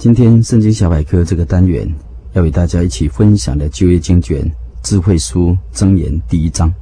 今天《圣经小百科》这个单元要与大家一起分享的旧约经卷《智慧书》箴言第一章。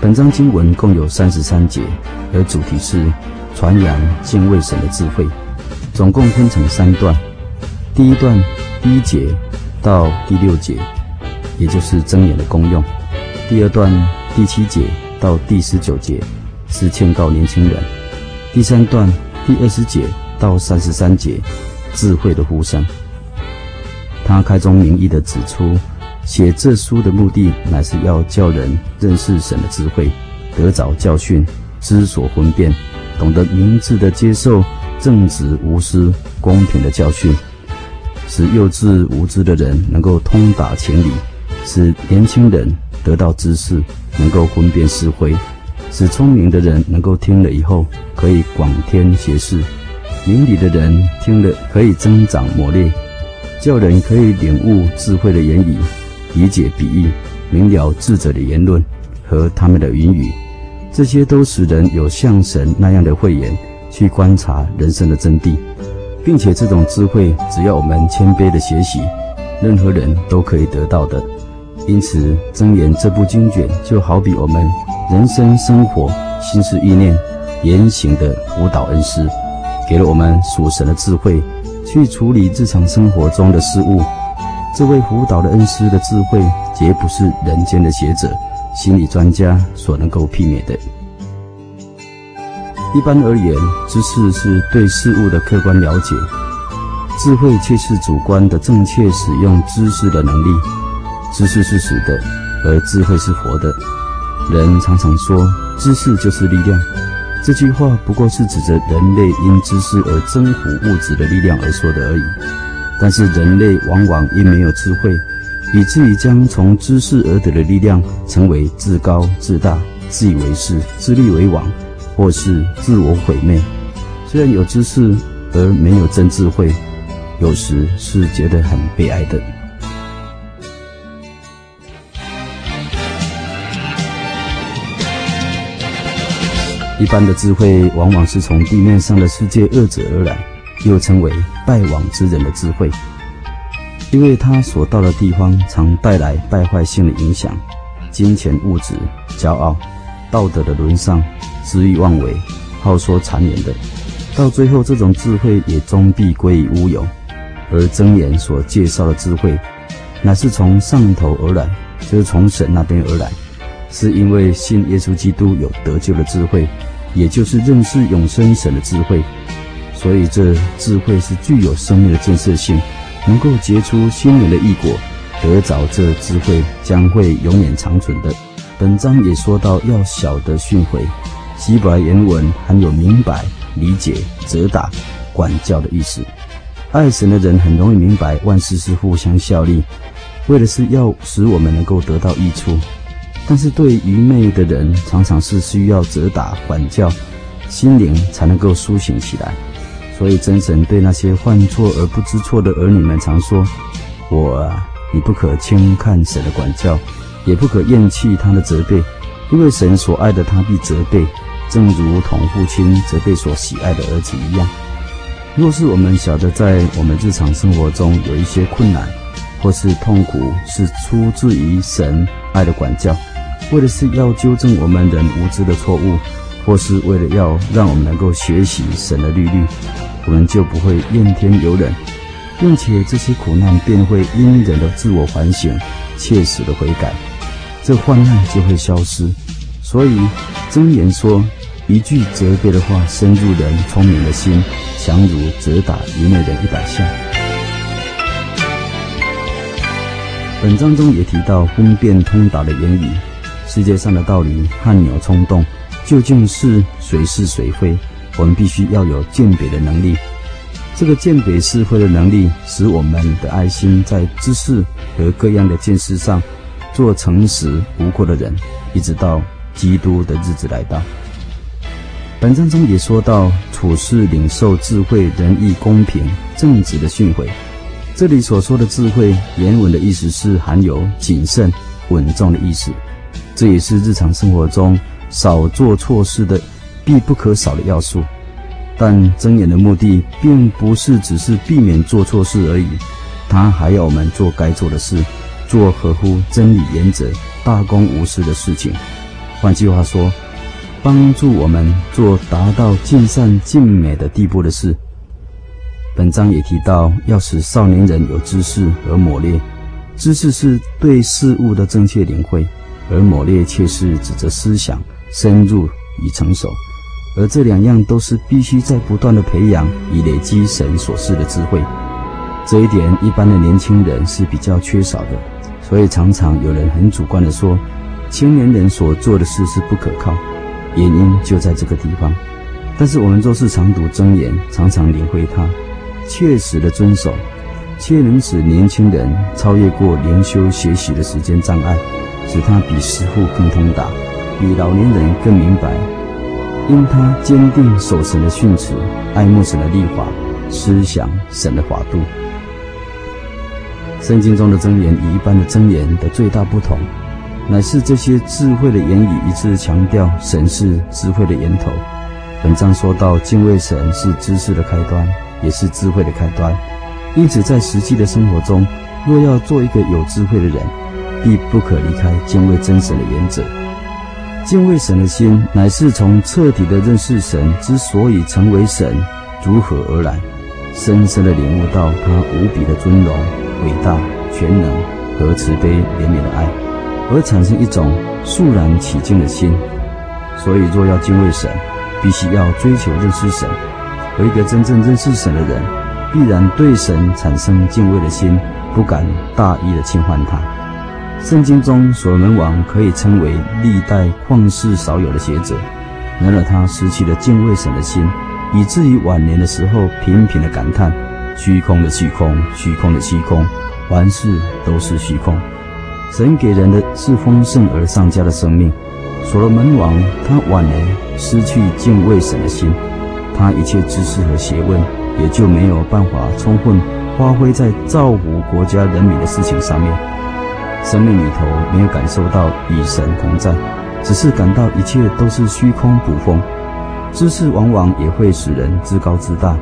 本章经文共有三十三节，而主题是传扬敬畏神的智慧，总共分成三段。第一段第一节到第六节，也就是箴言的功用；第二段第七节到第十九节，是劝告年轻人。第三段第二十节到三十三节，智慧的呼声。他开宗明义的指出，写这书的目的乃是要叫人认识神的智慧，得着教训，知所分辨，懂得明智的接受正直无私、公平的教训，使幼稚无知的人能够通达情理，使年轻人得到知识，能够分辨是非。使聪明的人能够听了以后可以广添学识，明理的人听了可以增长磨练，叫人可以领悟智慧的言语，理解比喻，明了智者的言论和他们的言语，这些都使人有像神那样的慧眼去观察人生的真谛，并且这种智慧只要我们谦卑的学习，任何人都可以得到的。因此，真言这部经卷就好比我们。人生生活、心思意念、言行的辅导恩师，给了我们属神的智慧，去处理日常生活中的事物。这位辅导的恩师的智慧，绝不是人间的学者、心理专家所能够媲美的。一般而言，知识是对事物的客观了解，智慧却是主观的正确使用知识的能力。知识是死的，而智慧是活的。人常常说“知识就是力量”，这句话不过是指着人类因知识而征服物质的力量而说的而已。但是人类往往因没有智慧，以至于将从知识而得的力量成为自高自大、自以为是、自立为王，或是自我毁灭。虽然有知识而没有真智慧，有时是觉得很悲哀的。一般的智慧往往是从地面上的世界恶者而来，又称为败亡之人的智慧，因为他所到的地方常带来败坏性的影响，金钱、物质、骄傲、道德的沦丧、恣意妄为、好说谗言的，到最后这种智慧也终必归于乌有。而箴言所介绍的智慧，乃是从上头而来，就是从神那边而来。是因为信耶稣基督有得救的智慧，也就是认识永生神的智慧，所以这智慧是具有生命的建设性，能够结出心灵的异果。得着这智慧将会永远长存的。本章也说到要晓得训诲，希伯来原文含有明白、理解、责打、管教的意思。爱神的人很容易明白万事是互相效力，为的是要使我们能够得到益处。但是对愚昧的人，常常是需要责打、管教，心灵才能够苏醒起来。所以真神对那些犯错而不知错的儿女们常说：“我啊，你不可轻看神的管教，也不可厌弃他的责备，因为神所爱的他必责备，正如同父亲责备所喜爱的儿子一样。”若是我们晓得在我们日常生活中有一些困难或是痛苦，是出自于神爱的管教。为的是要纠正我们人无知的错误，或是为了要让我们能够学习神的律律，我们就不会怨天尤人，并且这些苦难便会因人的自我反省、切实的悔改，这患难就会消失。所以箴言说，一句责备的话，深入人聪明的心，强如责打愚昧人一百下。本章中也提到分辨通达的言语，世界上的道理汗牛充栋，究竟是谁是谁非？我们必须要有鉴别的能力。这个鉴别是非的能力，使我们的爱心在知识和各样的见识上，做诚实无过的人，一直到基督的日子来到。本章中也说到处事领受智慧、仁义、公平、正直的训诲。这里所说的智慧，原文的意思是含有谨慎、稳重的意思。这也是日常生活中少做错事的必不可少的要素。但睁眼的目的，并不是只是避免做错事而已，它还要我们做该做的事，做合乎真理原则、大公无私的事情。换句话说，帮助我们做达到尽善尽美的地步的事。本章也提到，要使少年人有知识而磨练。知识是对事物的正确领会，而磨练却是指着思想深入与成熟。而这两样都是必须在不断的培养，以累积神所示的智慧。这一点一般的年轻人是比较缺少的，所以常常有人很主观的说，青年人所做的事是不可靠。原因就在这个地方。但是我们若是常读真言，常常领会它。切实的遵守，却能使年轻人超越过灵修学习的时间障碍，使他比师傅更通达，比老年人更明白。因他坚定守神的训词，爱慕神的律法，思想神的法度。圣经中的箴言与一般的箴言的最大不同，乃是这些智慧的言语一致强调神是智慧的源头。本章说到敬畏神是知识的开端。也是智慧的开端，因此在实际的生活中，若要做一个有智慧的人，必不可离开敬畏真神的原则。敬畏神的心，乃是从彻底的认识神之所以成为神如何而来，深深的领悟到他无比的尊荣、伟大、全能和慈悲怜悯的爱，而产生一种肃然起敬的心。所以，若要敬畏神，必须要追求认识神。而一个真正认识神的人，必然对神产生敬畏的心，不敢大意的侵犯他。圣经中所罗门王可以称为历代旷世少有的学者，然而他失去了敬畏神的心，以至于晚年的时候频频的感叹：虚空的虚空，虚空的虚空，凡事都是虚空。神给人的是丰盛而上佳的生命，所罗门王他晚年失去敬畏神的心。他一切知识和学问也就没有办法充分发挥在造福国家人民的事情上面，生命里头没有感受到与神同在，只是感到一切都是虚空捕风。知识往往也会使人自高自大，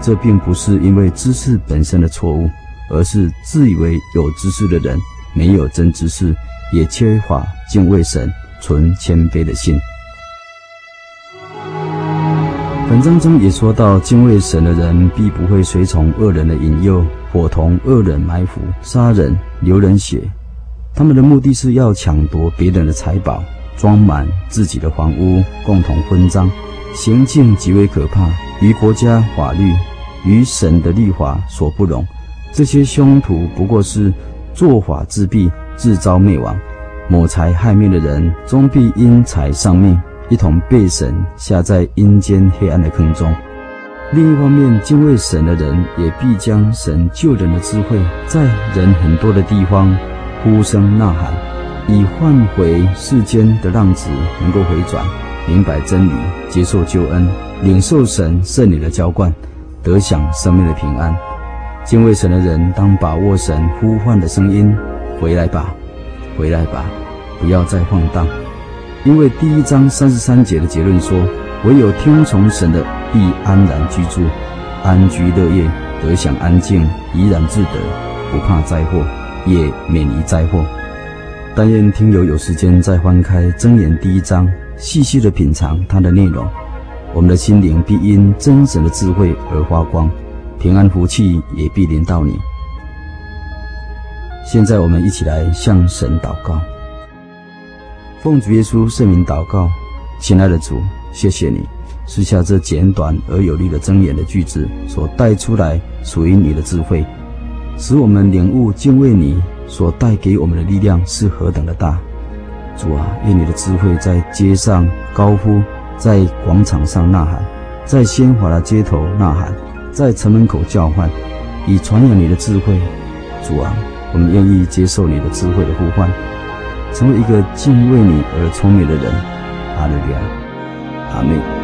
这并不是因为知识本身的错误，而是自以为有知识的人没有真知识，也缺乏敬畏神、存谦卑的心。本章中也说到，敬畏神的人必不会随从恶人的引诱，伙同恶人埋伏、杀人、流人血。他们的目的是要抢夺别人的财宝，装满自己的房屋，共同分赃，行径极为可怕，与国家法律、与神的律法所不容。这些凶徒不过是做法自毙，自招灭亡。谋财害命的人，终必因财丧命。一同被神下在阴间黑暗的坑中。另一方面，敬畏神的人也必将神救人的智慧，在人很多的地方呼声呐喊，以唤回世间的浪子能够回转，明白真理，接受救恩，领受神圣灵的浇灌，得享生命的平安。敬畏神的人当把握神呼唤的声音，回来吧，回来吧，不要再晃荡。因为第一章三十三节的结论说，唯有听从神的，必安然居住，安居乐业，得享安静，怡然自得，不怕灾祸，也免于灾祸。但愿听友有时间再翻开箴言第一章，细细的品尝它的内容，我们的心灵必因真神的智慧而发光，平安福气也必临到你。现在我们一起来向神祷告。奉主耶稣圣名祷告，亲爱的主，谢谢你赐下这简短而有力的箴言的句子所带出来属于你的智慧，使我们领悟敬畏你所带给我们的力量是何等的大。主啊，愿你的智慧在街上高呼，在广场上呐喊，在鲜华的街头呐喊，在城门口叫唤，以传扬你的智慧。主啊，我们愿意接受你的智慧的呼唤，成为一个敬畏你而聪明的人。阿利路亚，阿门。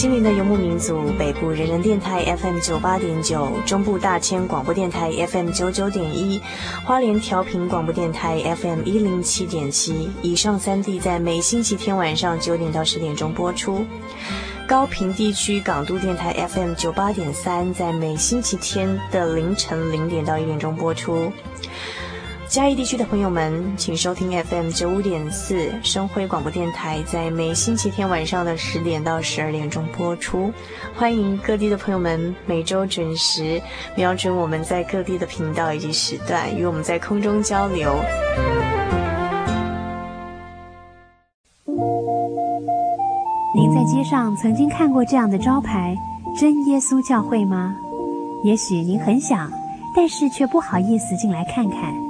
心灵的游牧民族，北部人人电台 FM 九八点九，中部大千广播电台 FM 九九点一，花莲调频广播电台 FM 一零七点七。以上三地在每星期天晚上九点到十点钟播出。高屏地区港都电台 FM 九八点三，在每星期天的凌晨零点到一点钟播出。嘉义地区的朋友们，请收听 FM 九五点四生辉广播电台，在每星期天晚上的十点到十二点钟播出。欢迎各地的朋友们每周准时瞄准我们在各地的频道以及时段，与我们在空中交流。您在街上曾经看过这样的招牌“真耶稣教会”吗？也许您很想，但是却不好意思进来看看。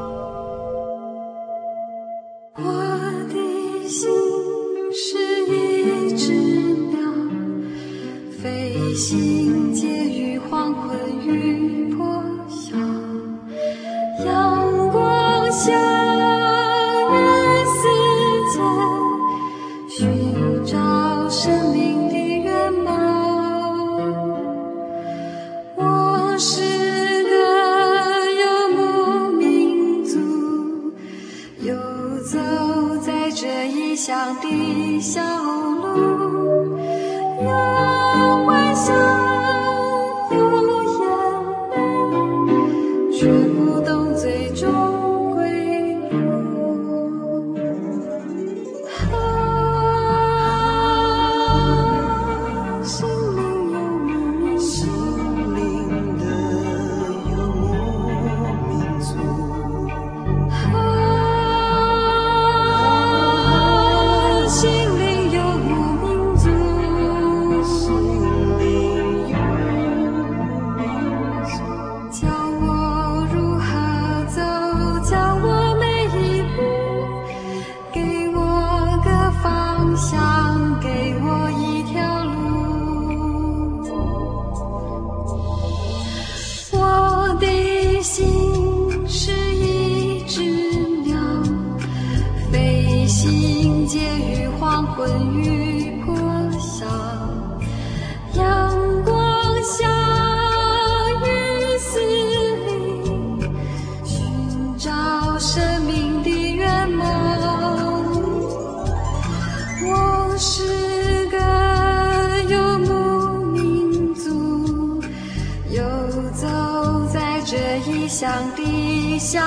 笑。黄昏与破晓，阳光下雨丝里，寻找生命的圆梦。我是个游牧民族，游走在这异乡的小